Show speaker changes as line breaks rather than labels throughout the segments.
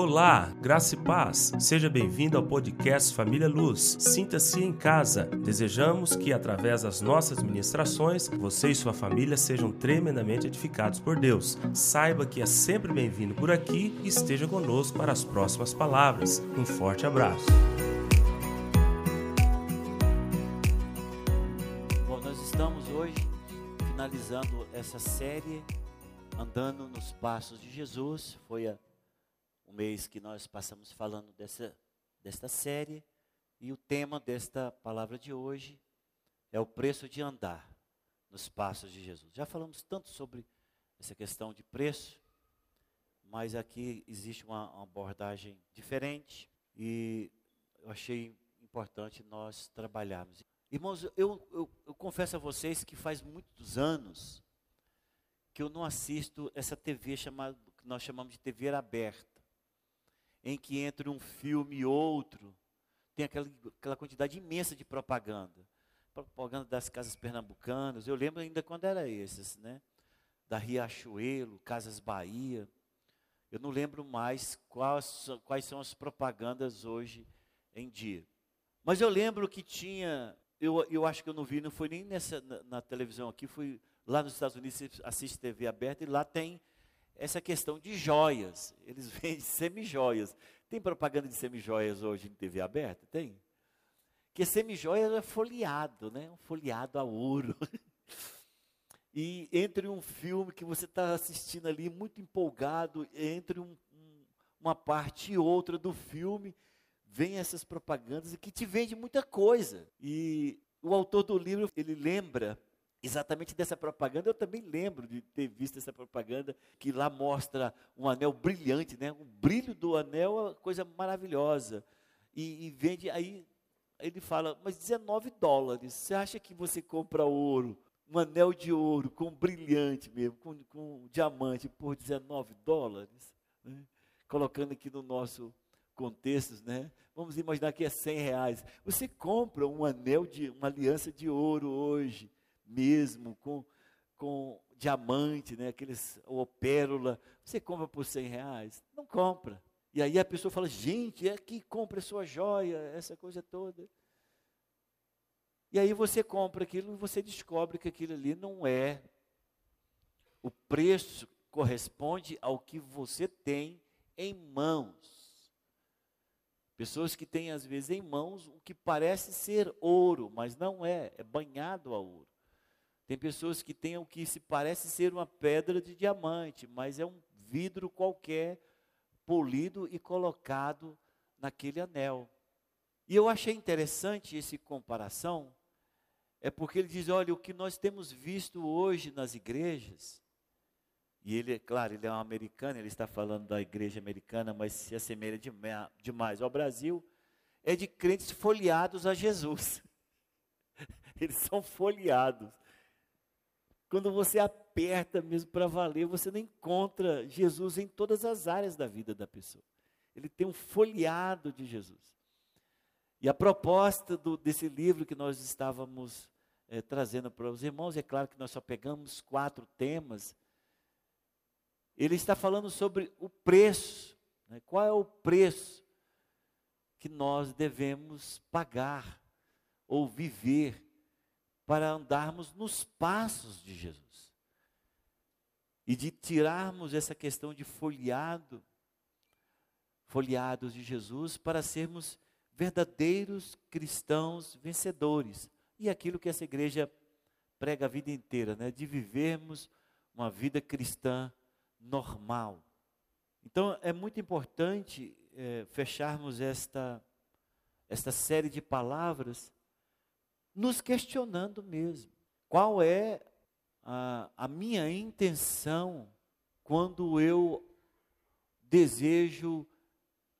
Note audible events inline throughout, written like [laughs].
Olá, graça e paz. Seja bem-vindo ao podcast Família Luz. Sinta-se em casa. Desejamos que, através das nossas ministrações, você e sua família sejam tremendamente edificados por Deus. Saiba que é sempre bem-vindo por aqui e esteja conosco para as próximas palavras. Um forte abraço.
Bom, nós estamos hoje finalizando essa série Andando nos Passos de Jesus. Foi a o mês que nós passamos falando dessa, desta série. E o tema desta palavra de hoje é o preço de andar nos passos de Jesus. Já falamos tanto sobre essa questão de preço, mas aqui existe uma, uma abordagem diferente e eu achei importante nós trabalharmos. Irmãos, eu, eu, eu confesso a vocês que faz muitos anos que eu não assisto essa TV chamada, que nós chamamos de TV aberta em que entre um filme e outro tem aquela, aquela quantidade imensa de propaganda. Propaganda das casas pernambucanas, eu lembro ainda quando era esses, né? Da Riachuelo, Casas Bahia. Eu não lembro mais quais, quais são as propagandas hoje em dia. Mas eu lembro que tinha, eu, eu acho que eu não vi, não foi nem nessa, na, na televisão aqui, fui lá nos Estados Unidos, assiste TV aberta, e lá tem essa questão de joias. Eles [laughs] vendem semi-joias. Tem propaganda de semi-joias hoje em TV aberta? Tem? Que semi-joias é folheado, né? Um folheado a ouro. [laughs] E entre um filme que você está assistindo ali, muito empolgado, entre um, um, uma parte e outra do filme, vem essas propagandas que te vende muita coisa. E o autor do livro, ele lembra exatamente dessa propaganda. Eu também lembro de ter visto essa propaganda que lá mostra um anel brilhante, né? O brilho do anel é uma coisa maravilhosa. E, e vende aí ele fala, mas 19 dólares. Você acha que você compra ouro, um anel de ouro com brilhante mesmo, com, com diamante por 19 dólares? Né? Colocando aqui no nosso contexto, né? Vamos imaginar que é 100 reais. Você compra um anel de uma aliança de ouro hoje mesmo, com, com diamante, né, aqueles, ou pérola, você compra por 100 reais? Não compra. E aí a pessoa fala, gente, é que compra sua joia, essa coisa toda. E aí você compra aquilo e você descobre que aquilo ali não é. O preço corresponde ao que você tem em mãos. Pessoas que têm, às vezes, em mãos o que parece ser ouro, mas não é, é banhado a ouro. Tem pessoas que têm o que se parece ser uma pedra de diamante, mas é um vidro qualquer polido e colocado naquele anel. E eu achei interessante essa comparação, é porque ele diz: olha, o que nós temos visto hoje nas igrejas, e ele, é claro, ele é um americano, ele está falando da igreja americana, mas se assemelha demais ao Brasil, é de crentes folheados a Jesus. [laughs] Eles são folheados. Quando você aperta mesmo para valer, você não encontra Jesus em todas as áreas da vida da pessoa. Ele tem um folheado de Jesus. E a proposta do, desse livro que nós estávamos é, trazendo para os irmãos, é claro que nós só pegamos quatro temas. Ele está falando sobre o preço. Né? Qual é o preço que nós devemos pagar ou viver para andarmos nos passos de Jesus. E de tirarmos essa questão de folheado, folheados de Jesus, para sermos verdadeiros cristãos vencedores. E aquilo que essa igreja prega a vida inteira, né? de vivermos uma vida cristã normal. Então é muito importante é, fecharmos esta, esta série de palavras nos questionando mesmo. Qual é a, a minha intenção quando eu desejo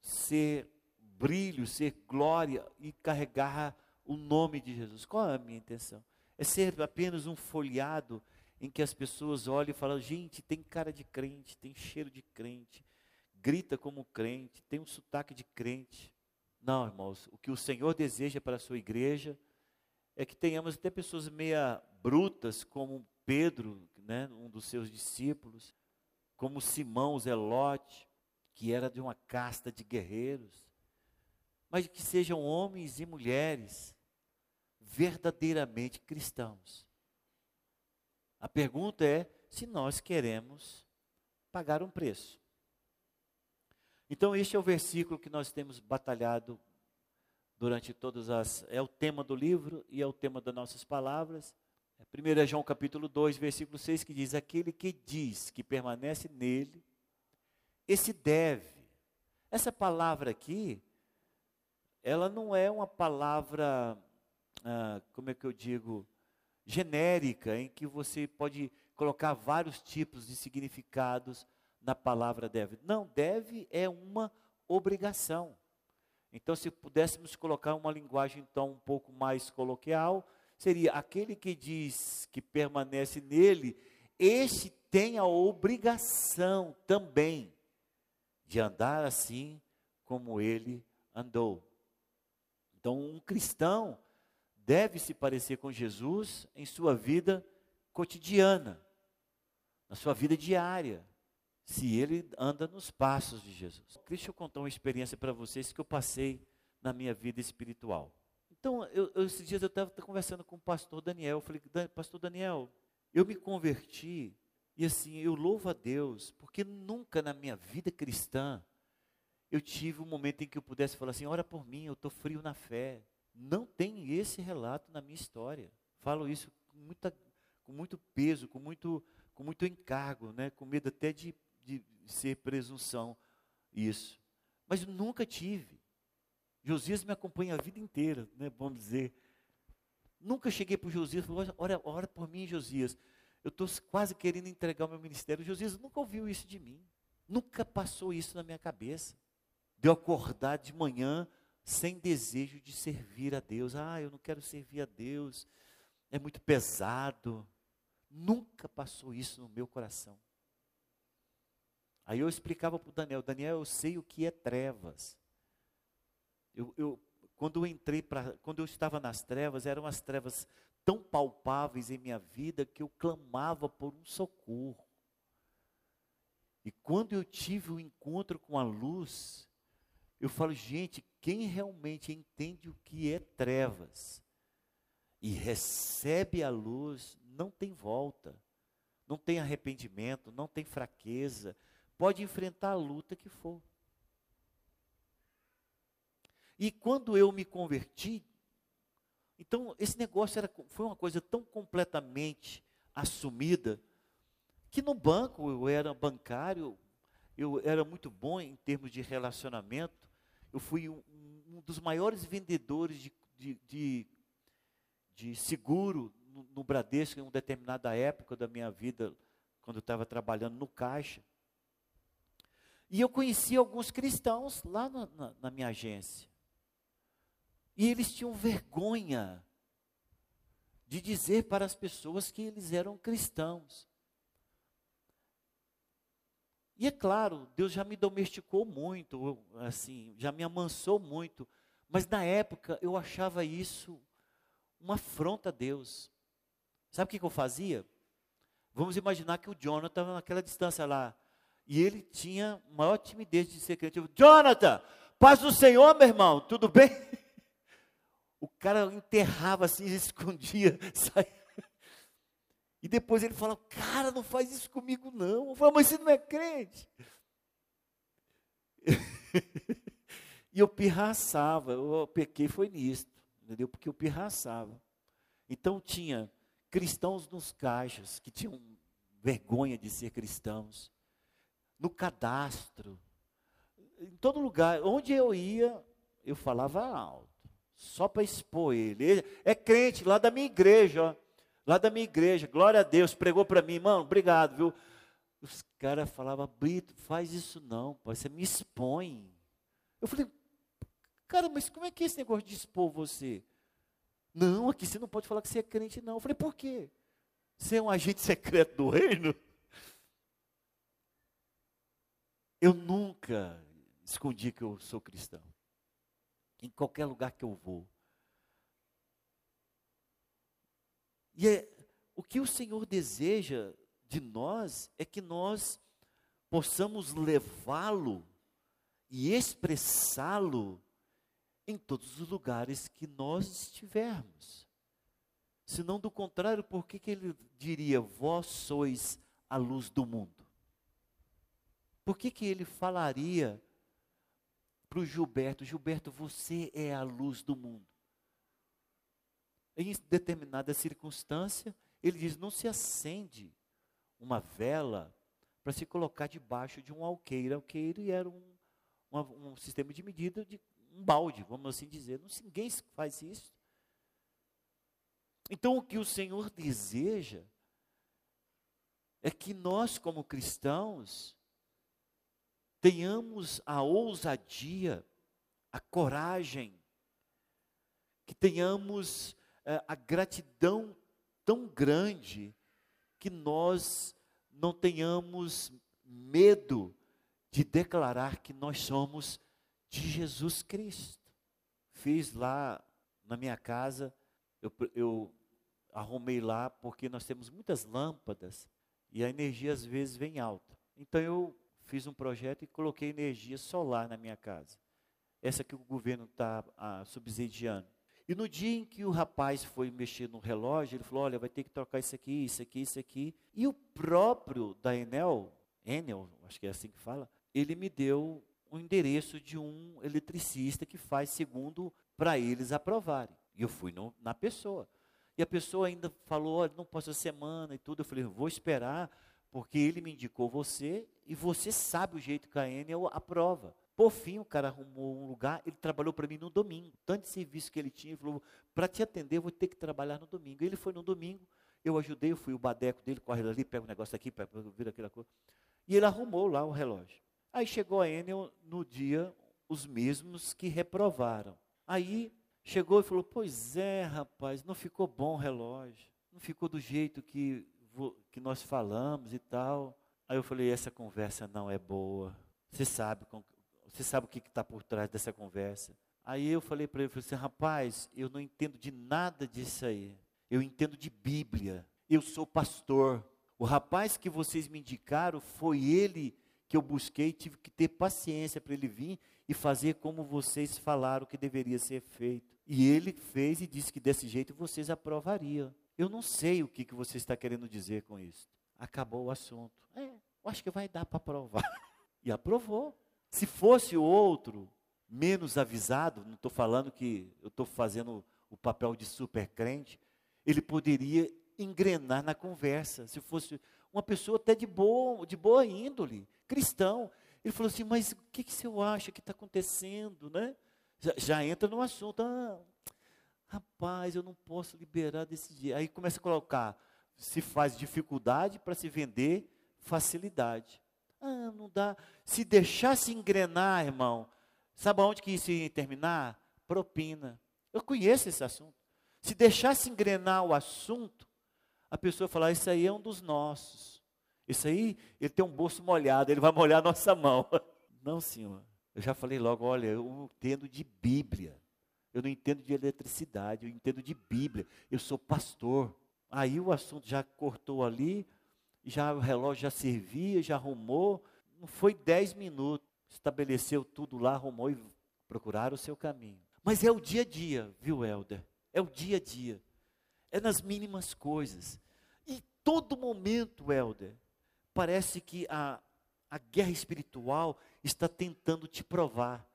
ser brilho, ser glória e carregar o nome de Jesus? Qual é a minha intenção? É ser apenas um folhado em que as pessoas olham e falam: gente, tem cara de crente, tem cheiro de crente, grita como crente, tem um sotaque de crente. Não, irmãos, o que o Senhor deseja para a sua igreja é que tenhamos até pessoas meia brutas, como Pedro, né, um dos seus discípulos, como Simão Zelote, que era de uma casta de guerreiros, mas que sejam homens e mulheres verdadeiramente cristãos. A pergunta é se nós queremos pagar um preço. Então, este é o versículo que nós temos batalhado durante todas as. É o tema do livro e é o tema das nossas palavras. 1 é João capítulo 2, versículo 6, que diz: Aquele que diz que permanece nele, esse deve. Essa palavra aqui, ela não é uma palavra, ah, como é que eu digo, genérica, em que você pode colocar vários tipos de significados na palavra deve. Não, deve é uma obrigação. Então, se pudéssemos colocar uma linguagem então um pouco mais coloquial, seria aquele que diz que permanece nele, este tem a obrigação também de andar assim como ele andou. Então, um cristão deve se parecer com Jesus em sua vida cotidiana, na sua vida diária, se ele anda nos passos de Jesus. Deixa eu contar uma experiência para vocês que eu passei na minha vida espiritual. Então, eu, eu, esses dias eu estava conversando com o pastor Daniel. Eu falei, pastor Daniel, eu me converti e assim, eu louvo a Deus, porque nunca na minha vida cristã eu tive um momento em que eu pudesse falar assim: ora por mim, eu estou frio na fé. Não tem esse relato na minha história. Falo isso com, muita, com muito peso, com muito, com muito encargo, né? com medo até de, de ser presunção isso. Mas nunca tive. Josias me acompanha a vida inteira, né? vamos dizer. Nunca cheguei para o Josias e falei, ora, ora por mim, Josias. Eu estou quase querendo entregar o meu ministério. Josias nunca ouviu isso de mim. Nunca passou isso na minha cabeça. De eu acordar de manhã sem desejo de servir a Deus. Ah, eu não quero servir a Deus, é muito pesado. Nunca passou isso no meu coração. Aí eu explicava para o Daniel: Daniel, eu sei o que é trevas. Eu, eu, quando eu entrei para, quando eu estava nas trevas, eram as trevas tão palpáveis em minha vida que eu clamava por um socorro. E quando eu tive o um encontro com a luz, eu falo, gente, quem realmente entende o que é trevas e recebe a luz, não tem volta, não tem arrependimento, não tem fraqueza, pode enfrentar a luta que for. E quando eu me converti, então esse negócio era, foi uma coisa tão completamente assumida, que no banco eu era bancário, eu era muito bom em termos de relacionamento, eu fui um, um dos maiores vendedores de, de, de, de seguro no, no, Bradesco em uma determinada época da minha vida, quando eu estava trabalhando no caixa. E eu conheci alguns cristãos lá na, na, na minha agência. E eles tinham vergonha de dizer para as pessoas que eles eram cristãos. E é claro, Deus já me domesticou muito, assim, já me amansou muito, mas na época eu achava isso uma afronta a Deus. Sabe o que, que eu fazia? Vamos imaginar que o Jonathan naquela distância lá, e ele tinha maior timidez de ser crente. Jonathan, paz do Senhor, meu irmão, tudo bem? [laughs] O cara enterrava assim, [laughs] escondia. E depois ele fala, cara, não faz isso comigo não. Eu falo, mas você não é crente. [laughs] e eu pirraçava, eu pequei foi nisto, entendeu? Porque eu pirraçava. Então tinha cristãos nos caixas que tinham vergonha de ser cristãos. No cadastro, em todo lugar, onde eu ia, eu falava alto, só para expor ele. ele. É crente lá da minha igreja, ó lá da minha igreja, glória a Deus, pregou para mim, mano, obrigado, viu? Os caras falavam, Brito, faz isso não, pai, você me expõe. Eu falei, cara, mas como é que é esse negócio de expor você? Não, aqui você não pode falar que você é crente, não. Eu falei, por quê? Você é um agente secreto do reino? Eu nunca escondi que eu sou cristão. Em qualquer lugar que eu vou. E é, o que o Senhor deseja de nós é que nós possamos levá-lo e expressá-lo em todos os lugares que nós estivermos. Senão, do contrário, por que, que ele diria, vós sois a luz do mundo? Por que, que ele falaria para o Gilberto, Gilberto, você é a luz do mundo? Em determinada circunstância, ele diz, não se acende uma vela para se colocar debaixo de um alqueire. Alqueire era um, uma, um sistema de medida de um balde, vamos assim dizer. Não, ninguém faz isso. Então, o que o Senhor deseja é que nós, como cristãos, tenhamos a ousadia, a coragem, que tenhamos é, a gratidão tão grande que nós não tenhamos medo de declarar que nós somos de Jesus Cristo. Fiz lá na minha casa, eu, eu arrumei lá porque nós temos muitas lâmpadas e a energia às vezes vem alta. Então eu fiz um projeto e coloquei energia solar na minha casa. Essa que o governo está ah, subsidiando. E no dia em que o rapaz foi mexer no relógio, ele falou: Olha, vai ter que trocar isso aqui, isso aqui, isso aqui. E o próprio da Enel, Enel, acho que é assim que fala, ele me deu o endereço de um eletricista que faz segundo para eles aprovarem. E eu fui no, na pessoa. E a pessoa ainda falou: Olha, não posso semana e tudo. Eu falei: Vou esperar, porque ele me indicou você e você sabe o jeito que a Enel aprova. Por fim, o cara arrumou um lugar, ele trabalhou para mim no domingo. Tanto de serviço que ele tinha, ele falou: para te atender, eu vou ter que trabalhar no domingo. Ele foi no domingo, eu ajudei, eu fui o badeco dele, corre ali, pega um negócio aqui, vira aquela coisa. E ele arrumou lá o relógio. Aí chegou a Enel no dia, os mesmos que reprovaram. Aí chegou e falou: Pois é, rapaz, não ficou bom o relógio, não ficou do jeito que, que nós falamos e tal. Aí eu falei: Essa conversa não é boa. Você sabe você sabe o que está por trás dessa conversa? Aí eu falei para ele, falei assim, rapaz, eu não entendo de nada disso aí. Eu entendo de Bíblia. Eu sou pastor. O rapaz que vocês me indicaram foi ele que eu busquei, tive que ter paciência para ele vir e fazer como vocês falaram que deveria ser feito. E ele fez e disse que desse jeito vocês aprovariam. Eu não sei o que, que você está querendo dizer com isso. Acabou o assunto. É, eu acho que vai dar para aprovar. [laughs] E aprovou. Se fosse outro, menos avisado, não estou falando que eu estou fazendo o papel de super crente, ele poderia engrenar na conversa. Se fosse uma pessoa até de boa, de boa índole, cristão. Ele falou assim, mas o que, que você acha que está acontecendo, né? Já, já, entra no assunto, ah, rapaz, eu não posso liberar desse dia. Aí começa a colocar, se faz dificuldade para se vender facilidade. Ah, não dá. Se deixasse engrenar, irmão, sabe aonde que isso ia terminar? Propina. Eu conheço esse assunto. Se deixasse engrenar o assunto, a pessoa falar, isso aí é um dos nossos. Isso aí, ele tem um bolso molhado, ele vai molhar a nossa mão. [laughs] Não, senhor. Eu já falei logo, olha, eu entendo de Bíblia. Eu não entendo de eletricidade, eu entendo de Bíblia. Eu sou pastor. Aí o assunto já cortou ali, já o relógio já servia, já arrumou. Não foi dez minutos, estabeleceu tudo lá, arrumou e procuraram o seu caminho. Mas é o dia a dia, viu, Helder? É o dia a dia. É nas mínimas coisas. E todo momento, Helder, parece que a, a guerra espiritual está tentando te provar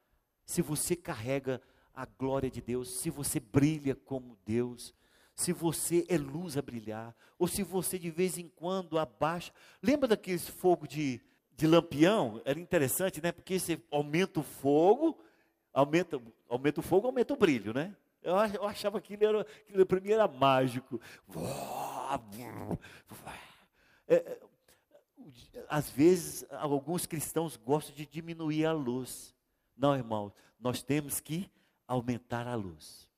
se você carrega a glória de Deus, se você brilha como Deus, se você é luz a brilhar, ou se você de vez em quando abaixa. Lembra daqueles fogo de, de lampião? Era interessante, né? Porque você aumenta o fogo, aumenta, aumenta o fogo, aumenta o brilho, né? Eu, eu achava que era, aquilo para mim era mágico. É, é, às vezes, alguns cristãos gostam de diminuir a luz. Não, irmão, nós temos que aumentar a luz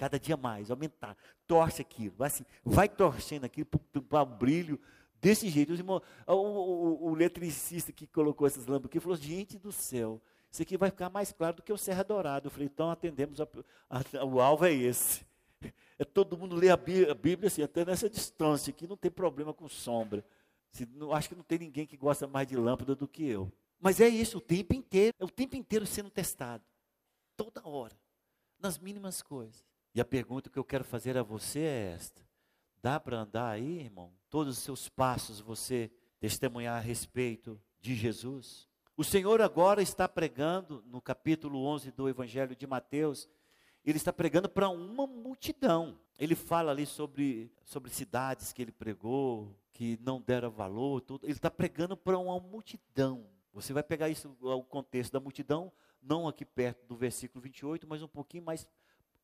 cada dia mais, aumentar. Torce aquilo, vai, assim, vai torcendo aquilo para um brilho desse jeito. Irmãos, o, o, o, eletricista que colocou essas lâmpadas aqui falou: gente do céu, isso aqui vai ficar mais claro do que o Serra Dourado. Eu falei: então atendemos, a, a, o alvo é esse. É todo mundo ler a Bíblia, a Bíblia assim, até nessa distância aqui, não tem problema com sombra. Se, não, acho que não tem ninguém que gosta mais de lâmpada do que eu. Mas é isso o tempo inteiro, é o tempo inteiro sendo testado. Toda hora, nas mínimas coisas. E a pergunta que eu quero fazer a você é esta: dá para andar aí, irmão? Todos os seus passos você testemunhar a respeito de Jesus? O Senhor agora está pregando no capítulo 11 do Evangelho de Mateus, ele está pregando para uma multidão. Ele fala ali sobre, sobre cidades que ele pregou, que não deram valor, tudo. Ele está pregando para uma multidão. Você vai pegar isso, o contexto da multidão, não aqui perto do versículo 28, mas um pouquinho mais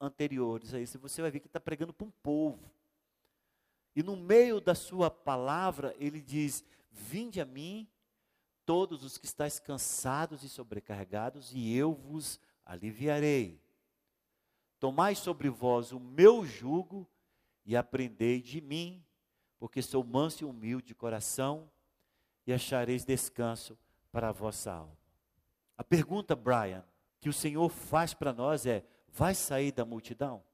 anteriores a isso. Você vai ver que está pregando para um povo. E no meio da sua palavra, ele diz: Vinde a mim, todos os que estáis cansados e sobrecarregados, e eu vos aliviarei. Tomai sobre vós o meu jugo e aprendei de mim, porque sou manso e humilde de coração, e achareis descanso para a vossa alma. A pergunta, Brian, que o Senhor faz para nós é: vai sair da multidão?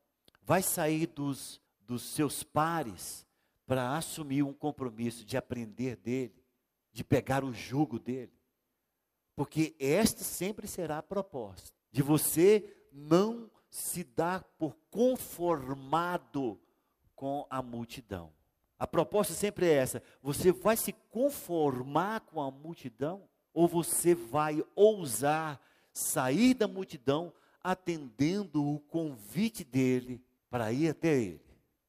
Vai sair dos, dos seus pares para assumir um compromisso de aprender dele, de pegar o jugo dele? Porque esta sempre será a proposta, de você não se dar por conformado com a multidão. A proposta sempre é essa: você vai se conformar com a multidão ou você vai ousar sair da multidão atendendo o convite dele para ir até ele,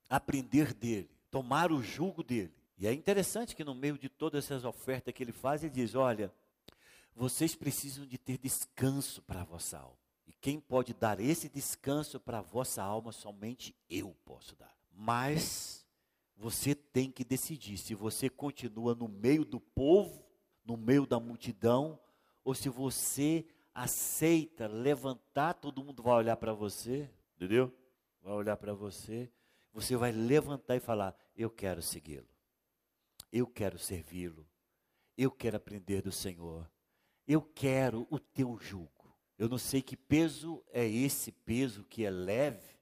aprender dele, tomar o jugo dele? E é interessante que no meio de todas essas ofertas que ele faz, ele diz: olha, vocês precisam de ter descanso para a vossa alma. E quem pode dar esse descanso para a vossa alma, somente eu posso dar. Mas você tem que decidir se você continua no meio do povo, no meio da multidão, ou se você aceita levantar, todo mundo vai olhar para você, entendeu? Vai olhar para você, você vai levantar e falar: Eu quero segui-lo, eu quero servi-lo, eu quero aprender do Senhor, eu quero o teu jugo. Eu não sei que peso é esse peso que é leve,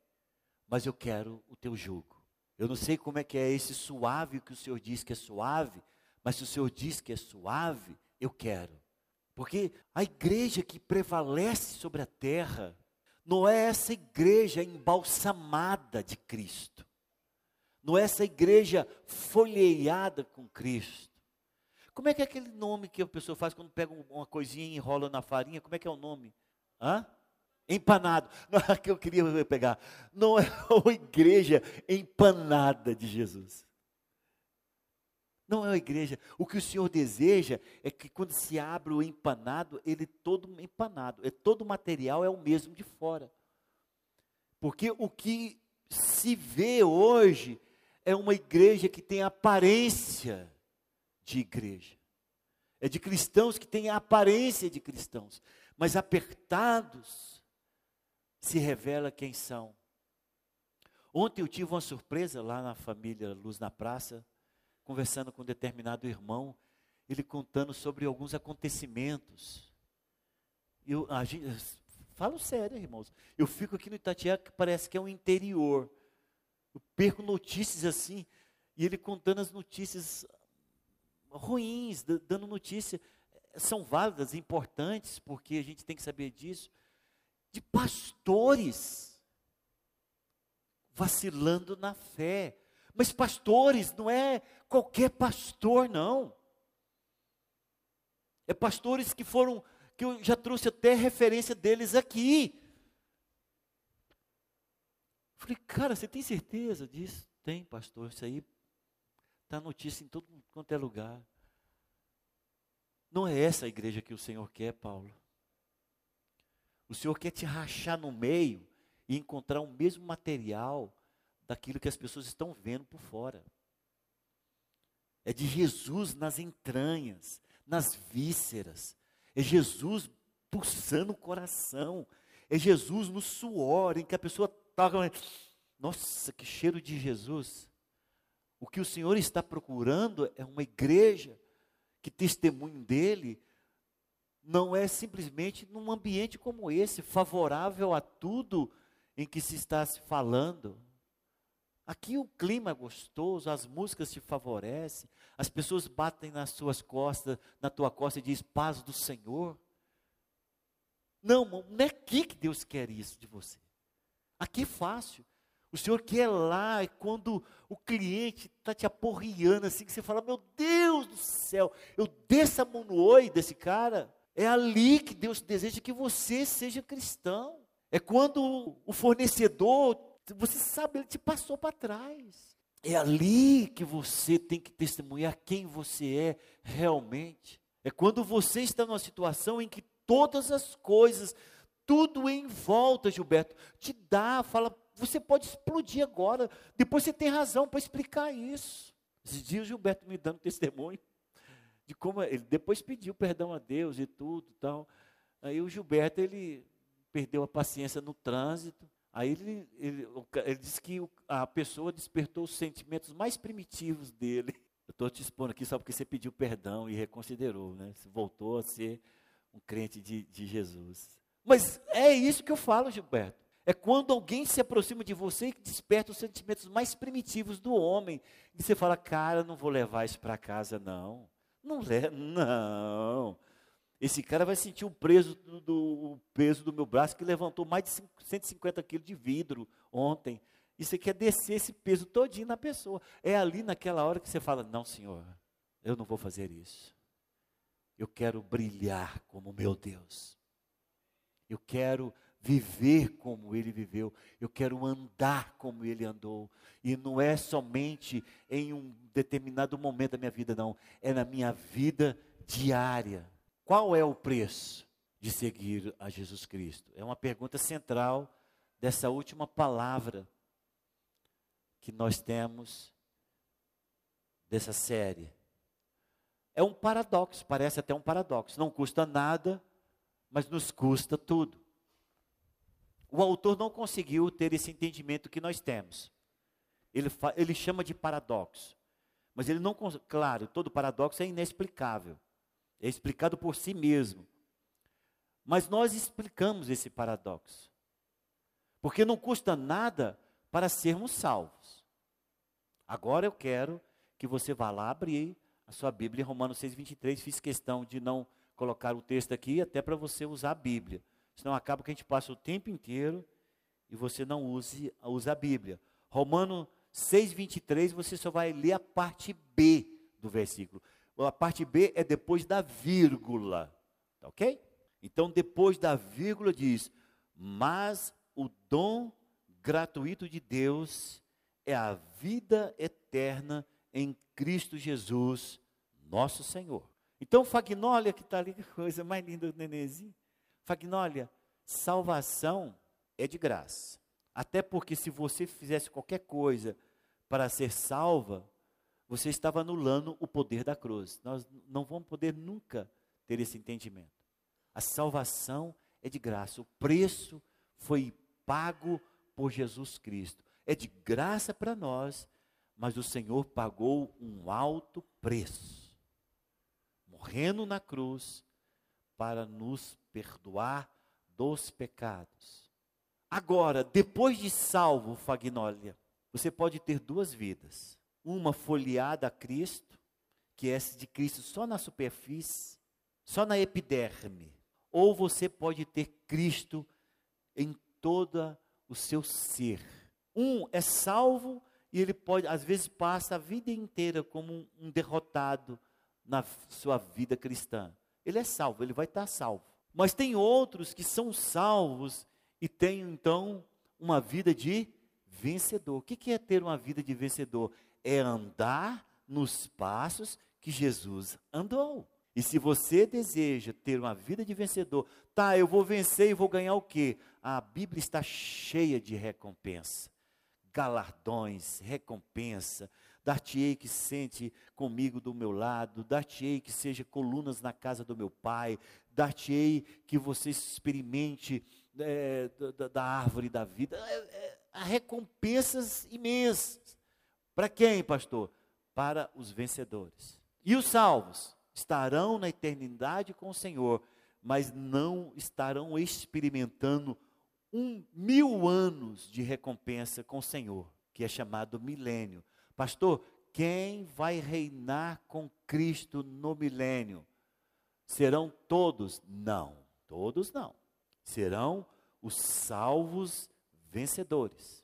mas eu quero o teu jugo. Eu não sei como é que é esse suave que o Senhor diz que é suave, mas se o Senhor diz que é suave, eu quero. Porque a igreja que prevalece sobre a terra não é essa igreja embalsamada de Cristo. Não é essa igreja folheada com Cristo. Como é que é aquele nome que a pessoa faz quando pega uma coisinha e enrola na farinha? Como é que é o nome? Hã? Empanado. Não [laughs] que eu queria pegar. Não é uma igreja empanada de Jesus. Não é uma igreja. O que o Senhor deseja é que quando se abre o empanado, ele todo empanado. É todo o material é o mesmo de fora. Porque o que se vê hoje é uma igreja que tem aparência de igreja. É de cristãos que têm a aparência de cristãos mas apertados, se revela quem são. Ontem eu tive uma surpresa lá na família Luz na Praça, conversando com um determinado irmão, ele contando sobre alguns acontecimentos. Eu, a gente, falo sério, irmãos. Eu fico aqui no Itatiaia que parece que é um interior. Eu perco notícias assim, e ele contando as notícias ruins, dando notícia são válidas, importantes, porque a gente tem que saber disso, de pastores vacilando na fé. Mas pastores não é qualquer pastor, não. É pastores que foram, que eu já trouxe até referência deles aqui. Falei, cara, você tem certeza disso? Tem, pastor, isso aí está notícia em todo quanto é lugar. Não é essa a igreja que o Senhor quer, Paulo. O Senhor quer te rachar no meio e encontrar o mesmo material daquilo que as pessoas estão vendo por fora. É de Jesus nas entranhas, nas vísceras. É Jesus pulsando o coração. É Jesus no suor, em que a pessoa toca. Nossa, que cheiro de Jesus. O que o Senhor está procurando é uma igreja que testemunho dele não é simplesmente num ambiente como esse, favorável a tudo em que se está se falando. Aqui o clima é gostoso, as músicas te favorecem, as pessoas batem nas suas costas, na tua costa e diz paz do Senhor. Não, não é aqui que Deus quer isso de você. Aqui é fácil. O Senhor quer lá, é quando o cliente está te aporreando assim, que você fala, meu Deus do céu, eu desço a mão no oi desse cara. É ali que Deus deseja que você seja cristão. É quando o fornecedor, você sabe, ele te passou para trás. É ali que você tem que testemunhar quem você é realmente. É quando você está numa situação em que todas as coisas, tudo em volta, Gilberto, te dá, fala, você pode explodir agora. Depois você tem razão para explicar isso. Esses dias o Gilberto me dando testemunho de como ele depois pediu perdão a Deus e tudo, tal. Aí o Gilberto ele perdeu a paciência no trânsito. Aí ele, ele, ele disse que a pessoa despertou os sentimentos mais primitivos dele. [laughs] Eu estou te expondo aqui só porque você pediu perdão e reconsiderou, né? Você voltou a ser um crente de, de Jesus. Mas é isso que eu falo, Gilberto. É quando alguém se aproxima de você e desperta os sentimentos mais primitivos do homem. E você fala, cara, não vou levar isso para casa, não. Não leva, não. Esse cara vai sentir o, preso do, do, o peso do meu braço que levantou mais de 150 quilos de vidro ontem. E você quer descer esse peso todinho na pessoa. É ali naquela hora que você fala, não, senhor, eu não vou fazer isso. Eu quero brilhar como meu Deus. Eu quero viver como ele viveu, eu quero andar como ele andou. E não é somente em um determinado momento da minha vida, não, é na minha vida diária. Qual é o preço de seguir a Jesus Cristo? É uma pergunta central dessa última palavra que nós temos dessa série. É um paradoxo, parece até um paradoxo. Não custa nada, mas nos custa tudo o autor não conseguiu ter esse entendimento que nós temos. Ele, ele chama de paradoxo. Mas ele não, claro, todo paradoxo é inexplicável. É explicado por si mesmo. Mas nós explicamos esse paradoxo. Porque não custa nada para sermos salvos. Agora eu quero que você vá lá abrir a sua Bíblia em Romanos 6, 23. Fiz questão de não colocar o texto aqui, até para você usar a Bíblia. Senão acaba que a gente passa o tempo inteiro e você não use, usa a Bíblia. Romano 6,23, você só vai ler a parte B do versículo. A parte B é depois da vírgula. Tá ok? Então, depois da vírgula diz: Mas o dom gratuito de Deus é a vida eterna em Cristo Jesus, nosso Senhor. Então, Fagnólia, que está ali, [laughs] que coisa mais linda do nenenzinho. Fagnólia, salvação é de graça. Até porque se você fizesse qualquer coisa para ser salva, você estava anulando o poder da cruz. Nós não vamos poder nunca ter esse entendimento. A salvação é de graça. O preço foi pago por Jesus Cristo. É de graça para nós, mas o Senhor pagou um alto preço, morrendo na cruz para nos perdoar dos pecados. Agora, depois de salvo, Fagnólia, você pode ter duas vidas. Uma foliada a Cristo, que é de Cristo só na superfície, só na epiderme. Ou você pode ter Cristo em todo o seu ser. Um é salvo e ele pode, às vezes, passa a vida inteira como um derrotado na sua vida cristã. Ele é salvo, ele vai estar salvo. Mas tem outros que são salvos e têm então uma vida de vencedor. O que é ter uma vida de vencedor? É andar nos passos que Jesus andou. E se você deseja ter uma vida de vencedor, tá, eu vou vencer e vou ganhar o quê? A Bíblia está cheia de recompensa, galardões, recompensa, Dar-te-ei que sente comigo do meu lado, dar-te-ei que seja colunas na casa do meu pai, dar-te-ei que você experimente é, da, da, árvore da vida. É, é, recompensas imensas. Para quem, pastor? Para os vencedores. E os salvos estarão na eternidade com o Senhor, mas não estarão experimentando um mil anos de recompensa com o Senhor que é chamado milênio. Pastor, quem vai reinar com Cristo no milênio? Serão todos? Não, todos não. Serão os salvos vencedores.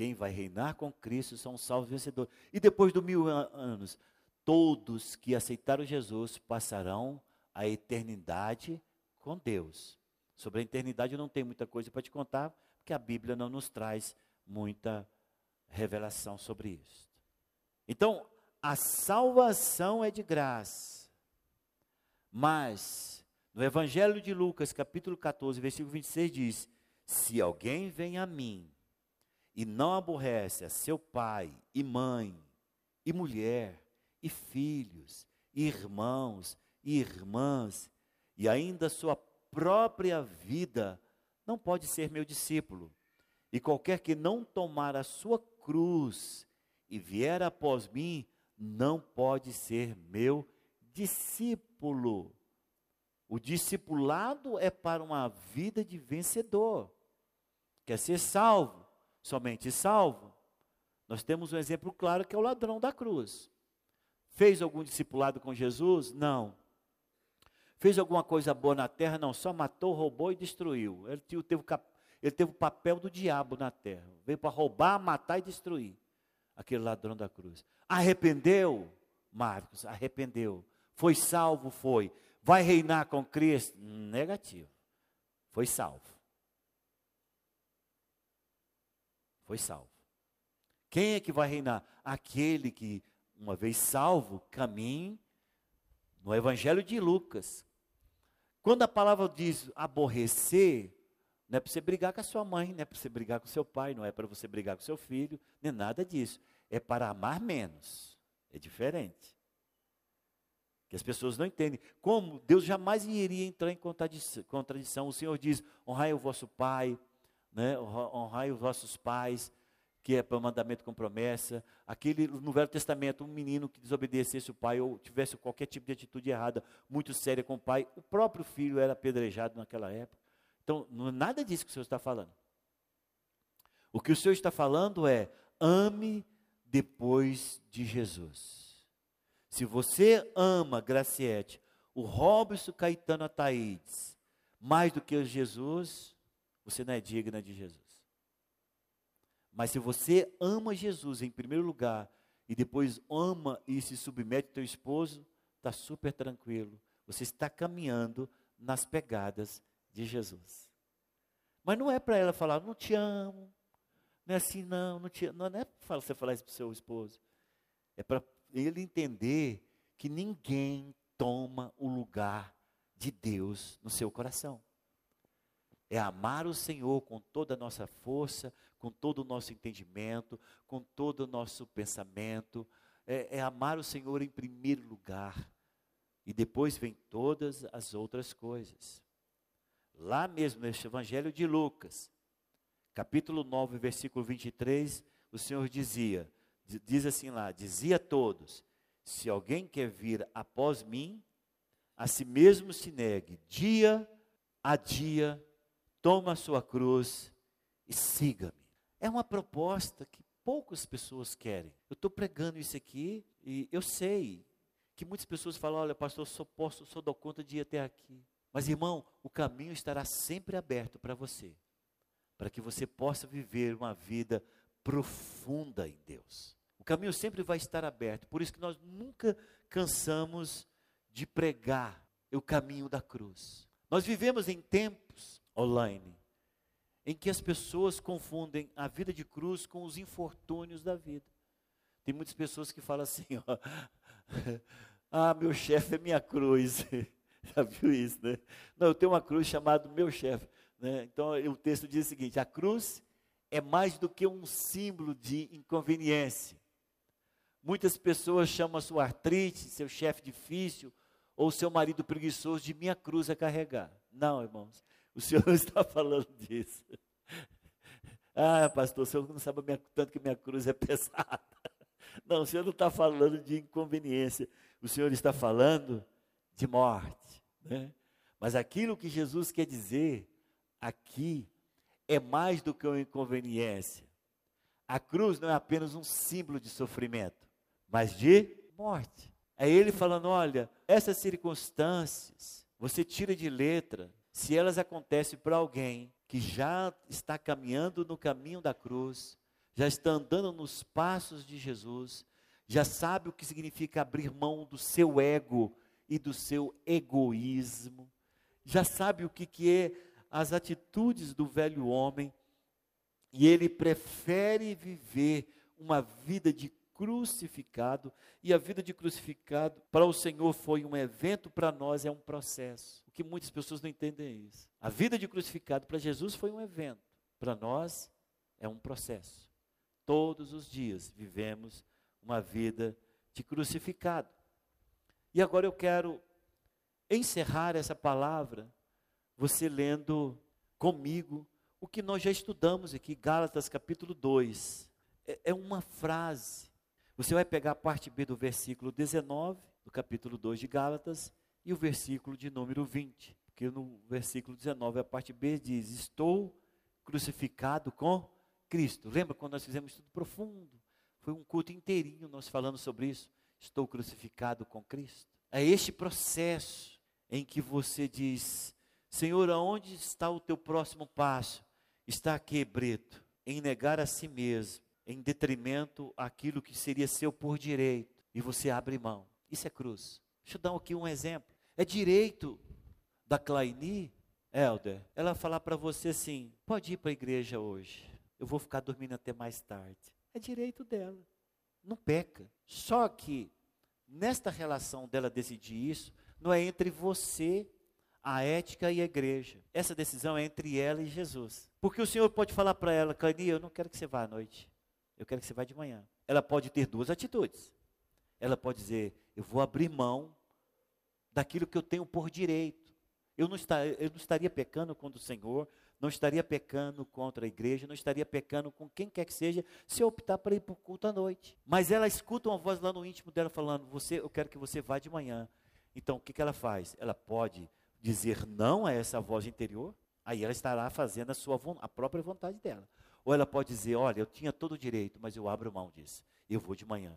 Quem vai reinar com Cristo são os salvos vencedores. E depois do mil anos, todos que aceitaram Jesus passarão a eternidade com Deus. Sobre a eternidade eu não tenho muita coisa para te contar, porque a Bíblia não nos traz muita revelação sobre isso. Então, a salvação é de graça. Mas, no Evangelho de Lucas, capítulo 14, versículo 26, diz: Se alguém vem a mim e não aborrece a seu pai e mãe, e mulher, e filhos, e irmãos, e irmãs, e ainda sua própria vida, não pode ser meu discípulo. E qualquer que não tomar a sua cruz e vier após mim, não pode ser meu discípulo. O discipulado é para uma vida de vencedor. Quer ser salvo, somente salvo. Nós temos um exemplo claro que é o ladrão da cruz. Fez algum discipulado com Jesus? Não. Fez alguma coisa boa na terra? Não, só matou, roubou e destruiu. Ele teve, ele teve o papel do diabo na terra. Veio para roubar, matar e destruir. Aquele ladrão da cruz. Arrependeu? Marcos, arrependeu. Foi salvo? Foi. Vai reinar com Cristo? Negativo. Foi salvo. Foi salvo. Quem é que vai reinar? Aquele que, uma vez salvo, caminhe no Evangelho de Lucas, quando a palavra diz aborrecer, não é para você brigar com a sua mãe, não é para você brigar com seu pai, não é para você brigar com seu filho, nem nada disso. É para amar menos. É diferente. Que as pessoas não entendem. Como Deus jamais iria entrar em contradição. O Senhor diz: honrai o vosso pai, né? honrai os vossos pais, que é para mandamento com promessa. Aquele, no Velho Testamento, um menino que desobedecesse o pai ou tivesse qualquer tipo de atitude errada, muito séria com o pai, o próprio filho era apedrejado naquela época. Então, não é nada disso que o Senhor está falando. O que o Senhor está falando é: ame depois de Jesus. Se você ama, Graciete, o Robson Caetano Ataídes, mais do que Jesus, você não é digna de Jesus. Mas se você ama Jesus em primeiro lugar e depois ama e se submete ao teu esposo, está super tranquilo. Você está caminhando nas pegadas de Jesus. Mas não é para ela falar, não te amo. Não é assim, não, não, te, não é para você falar isso para o seu esposo. É para ele entender que ninguém toma o lugar de Deus no seu coração. É amar o Senhor com toda a nossa força, com todo o nosso entendimento, com todo o nosso pensamento. É, é amar o Senhor em primeiro lugar. E depois vem todas as outras coisas. Lá mesmo neste Evangelho de Lucas, capítulo 9, versículo 23, o Senhor dizia, diz assim lá, dizia a todos, se alguém quer vir após mim, a si mesmo se negue, dia a dia, toma a sua cruz e siga-me. É uma proposta que poucas pessoas querem. Eu estou pregando isso aqui e eu sei que muitas pessoas falam: olha, pastor, só posso, só dou conta de ir até aqui. Mas, irmão, o caminho estará sempre aberto para você, para que você possa viver uma vida profunda em Deus. O caminho sempre vai estar aberto, por isso que nós nunca cansamos de pregar o caminho da cruz. Nós vivemos em tempos online em que as pessoas confundem a vida de cruz com os infortúnios da vida. Tem muitas pessoas que falam assim, ó, [laughs] ah, meu chefe é minha cruz. [laughs] Já viu isso, né? Não, eu tenho uma cruz chamada meu chefe. Né? Então o texto diz o seguinte: a cruz é mais do que um símbolo de inconveniência. Muitas pessoas chamam a sua artrite, seu chefe difícil, ou seu marido preguiçoso de minha cruz a carregar. Não, irmãos. O Senhor não está falando disso. Ah, pastor, o Senhor não sabe tanto que minha cruz é [laughs] pesada. Não, o Senhor não está falando de inconveniência. O Senhor está falando de morte. Né? Mas aquilo que Jesus quer dizer aqui é mais do que uma inconveniência. A cruz não é apenas um símbolo de sofrimento, mas de morte. É ele falando: olha, essas circunstâncias você tira de letra se elas acontecem para alguém que já está caminhando no caminho da cruz, já está andando nos passos de Jesus, já sabe o que significa abrir mão do seu ego e do seu egoísmo, já sabe o que, que é as atitudes do velho homem, e ele prefere viver uma vida de crucificado, e a vida de crucificado para o Senhor foi um evento, para nós é um processo. O que muitas pessoas não entendem é isso. A vida de crucificado para Jesus foi um evento, para nós é um processo. Todos os dias vivemos uma vida de crucificado. E agora eu quero encerrar essa palavra, você lendo comigo o que nós já estudamos aqui, Gálatas capítulo 2. É, é uma frase. Você vai pegar a parte B do versículo 19, do capítulo 2 de Gálatas, e o versículo de número 20. Porque no versículo 19, a parte B diz: Estou crucificado com Cristo. Lembra quando nós fizemos estudo profundo? Foi um culto inteirinho nós falando sobre isso. Estou crucificado com Cristo. É este processo em que você diz: Senhor, aonde está o teu próximo passo? Está aqui, Brito, em negar a si mesmo, em detrimento aquilo que seria seu por direito, e você abre mão. Isso é cruz. Deixa eu dar aqui um exemplo. É direito da Claini, Helder, ela falar para você assim: pode ir para a igreja hoje, eu vou ficar dormindo até mais tarde. É direito dela. Não peca. Só que, nesta relação dela decidir isso, não é entre você, a ética e a igreja. Essa decisão é entre ela e Jesus. Porque o Senhor pode falar para ela, Cani, eu não quero que você vá à noite. Eu quero que você vá de manhã. Ela pode ter duas atitudes. Ela pode dizer, eu vou abrir mão daquilo que eu tenho por direito. Eu não, está, eu não estaria pecando contra o Senhor, não estaria pecando contra a igreja, não estaria pecando com quem quer que seja, se eu optar para ir para o culto à noite. Mas ela escuta uma voz lá no íntimo dela falando: você, eu quero que você vá de manhã. Então o que, que ela faz? Ela pode dizer não a essa voz interior, aí ela estará fazendo a, sua, a própria vontade dela. Ou ela pode dizer: olha, eu tinha todo o direito, mas eu abro mão disso, eu vou de manhã.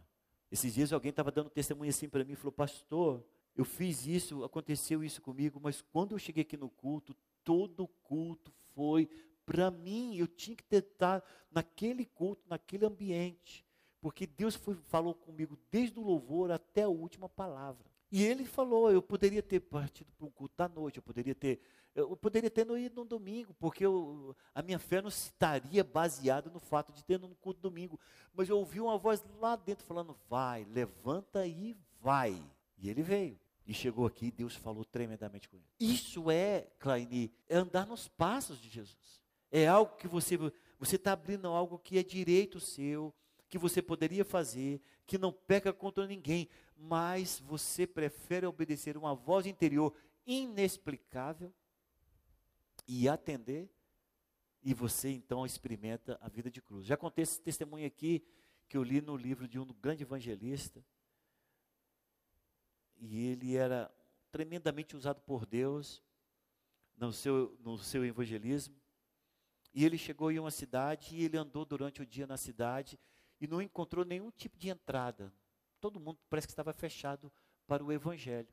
Esses dias alguém estava dando testemunho assim para mim e falou: Pastor, eu fiz isso, aconteceu isso comigo, mas quando eu cheguei aqui no culto, todo culto foi para mim. Eu tinha que estar naquele culto, naquele ambiente. Porque Deus foi, falou comigo desde o louvor até a última palavra. E ele falou, eu poderia ter partido para um culto da noite, eu poderia ter, eu poderia ter ido no domingo, porque eu, a minha fé não estaria baseada no fato de ter no culto domingo. Mas eu ouvi uma voz lá dentro falando, vai, levanta e vai. E ele veio. E chegou aqui e Deus falou tremendamente com ele. Isso é, Claini, é andar nos passos de Jesus. É algo que você você está abrindo algo que é direito seu, que você poderia fazer, que não peca contra ninguém, mas você prefere obedecer uma voz interior inexplicável e atender, e você então experimenta a vida de cruz. Já contei esse testemunho aqui que eu li no livro de um grande evangelista, e ele era tremendamente usado por Deus no seu, no seu evangelismo. E ele chegou em uma cidade e ele andou durante o dia na cidade e não encontrou nenhum tipo de entrada. Todo mundo parece que estava fechado para o evangelho.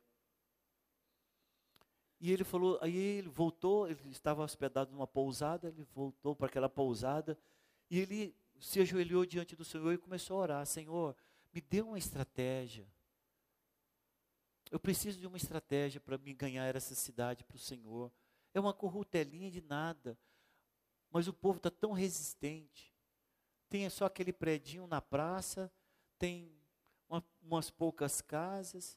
E ele falou, aí ele voltou, ele estava hospedado numa pousada, ele voltou para aquela pousada e ele se ajoelhou diante do Senhor e começou a orar: Senhor, me dê uma estratégia eu preciso de uma estratégia para me ganhar essa cidade para o Senhor. É uma corrutelinha de nada. Mas o povo está tão resistente. Tem só aquele predinho na praça, tem uma, umas poucas casas.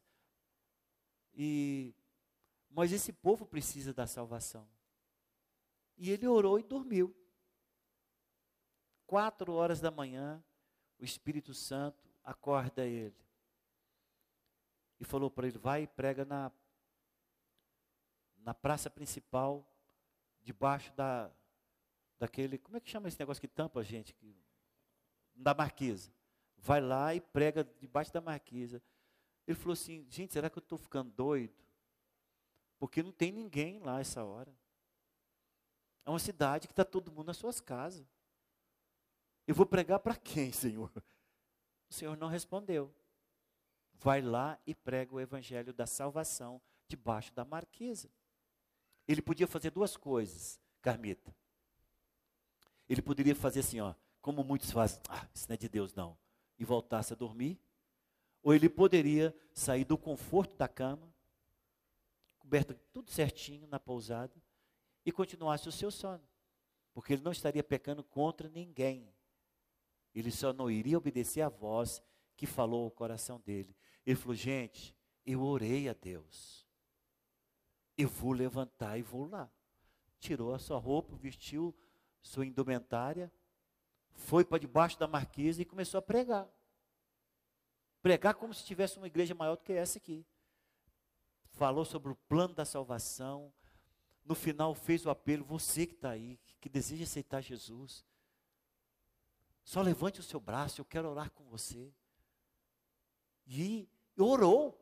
E mas esse povo precisa da salvação. E ele orou e dormiu. Quatro horas da manhã, o Espírito Santo acorda ele e falou para ele: vai e prega na, na praça principal, debaixo da, daquele. Como é que chama esse negócio que tampa a gente? Da marquesa. Vai lá e prega debaixo da marquesa. Ele falou assim: gente, será que eu estou ficando doido? Porque não tem ninguém lá essa hora. É uma cidade que está todo mundo nas suas casas. Eu vou pregar para quem, [laughs] Senhor? O Senhor não respondeu. Vai lá e prega o evangelho da salvação debaixo da marquesa. Ele podia fazer duas coisas, Carmita. Ele poderia fazer assim, ó, como muitos fazem, ah, isso não é de Deus não, e voltasse a dormir. Ou ele poderia sair do conforto da cama, coberto tudo certinho na pousada, e continuasse o seu sono. Porque ele não estaria pecando contra ninguém. Ele só não iria obedecer à voz que falou ao coração dele. Ele falou: gente, eu orei a Deus. Eu vou levantar e vou lá. Tirou a sua roupa, vestiu sua indumentária, foi para debaixo da marquesa e começou a pregar. Pregar como se tivesse uma igreja maior do que essa aqui. Falou sobre o plano da salvação. No final fez o apelo, você que está aí, que deseja aceitar Jesus. Só levante o seu braço, eu quero orar com você. E orou.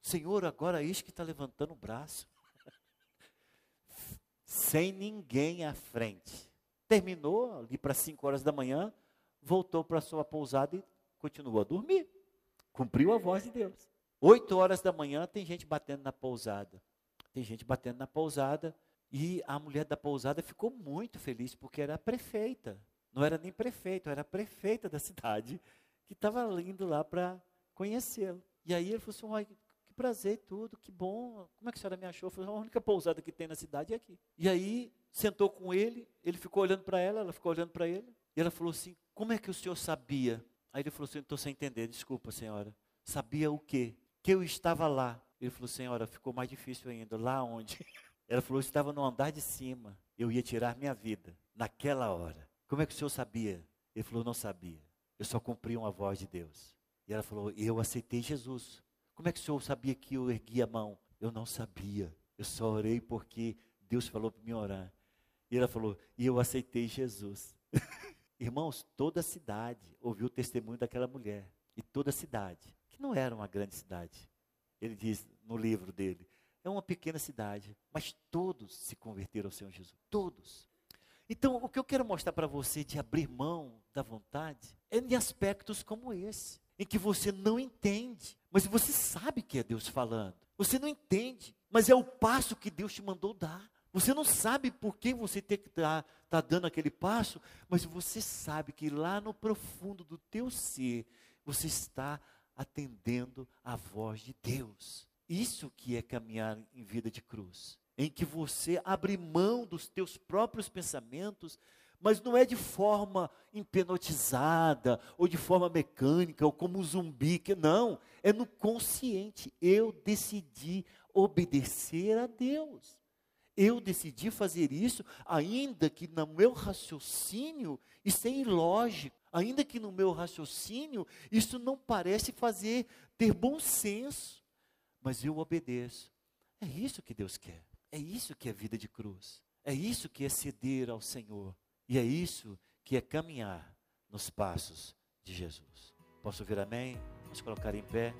Senhor, agora isso que está levantando o braço. [laughs] Sem ninguém à frente. Terminou ali para 5 horas da manhã, voltou para sua pousada e continuou a dormir. Cumpriu a voz de Deus. 8 horas da manhã tem gente batendo na pousada. Tem gente batendo na pousada. E a mulher da pousada ficou muito feliz, porque era a prefeita. Não era nem prefeito, era a prefeita da [laughs] cidade, que estava indo lá para conhecê-lo. E aí ele falou assim: que prazer tudo, que bom. Como é que a senhora me achou? Eu falei, a única pousada que tem na cidade é aqui. E aí sentou com ele, ele ficou olhando para ela, ela ficou olhando para ele. E ela falou assim: Como é que o senhor sabia? Aí ele falou assim: Estou sem entender, desculpa, senhora. Sabia o quê? Que eu estava lá. Ele falou: Senhora, ficou mais difícil ainda. Lá onde? [laughs] Ela falou: Eu estava no andar de cima. Eu ia tirar minha vida naquela hora. Como é que o senhor sabia? Ele falou: Não sabia. Eu só cumpri uma voz de Deus. E ela falou: Eu aceitei Jesus. Como é que o senhor sabia que eu ergui a mão? Eu não sabia. Eu só orei porque Deus falou para me orar. E ela falou: E eu aceitei Jesus. [laughs] Irmãos, toda a cidade ouviu o testemunho daquela mulher. E toda a cidade, que não era uma grande cidade. Ele diz no livro dele: é uma pequena cidade, mas todos se converteram ao Senhor Jesus. Todos. Então, o que eu quero mostrar para você de abrir mão da vontade é em aspectos como esse, em que você não entende, mas você sabe que é Deus falando. Você não entende, mas é o passo que Deus te mandou dar. Você não sabe por que você tem que estar tá, tá dando aquele passo, mas você sabe que lá no profundo do teu ser, você está atendendo a voz de Deus. Isso que é caminhar em vida de cruz em que você abre mão dos teus próprios pensamentos, mas não é de forma hipnotizada, ou de forma mecânica, ou como um zumbi, que não, é no consciente. Eu decidi obedecer a Deus. Eu decidi fazer isso, ainda que no meu raciocínio isso é ilógico, ainda que no meu raciocínio isso não parece fazer ter bom senso, mas eu obedeço. É isso que Deus quer. É isso que é vida de cruz. É isso que é ceder ao Senhor. E é isso que é caminhar nos passos de Jesus. Posso ouvir amém? Vamos colocar em pé.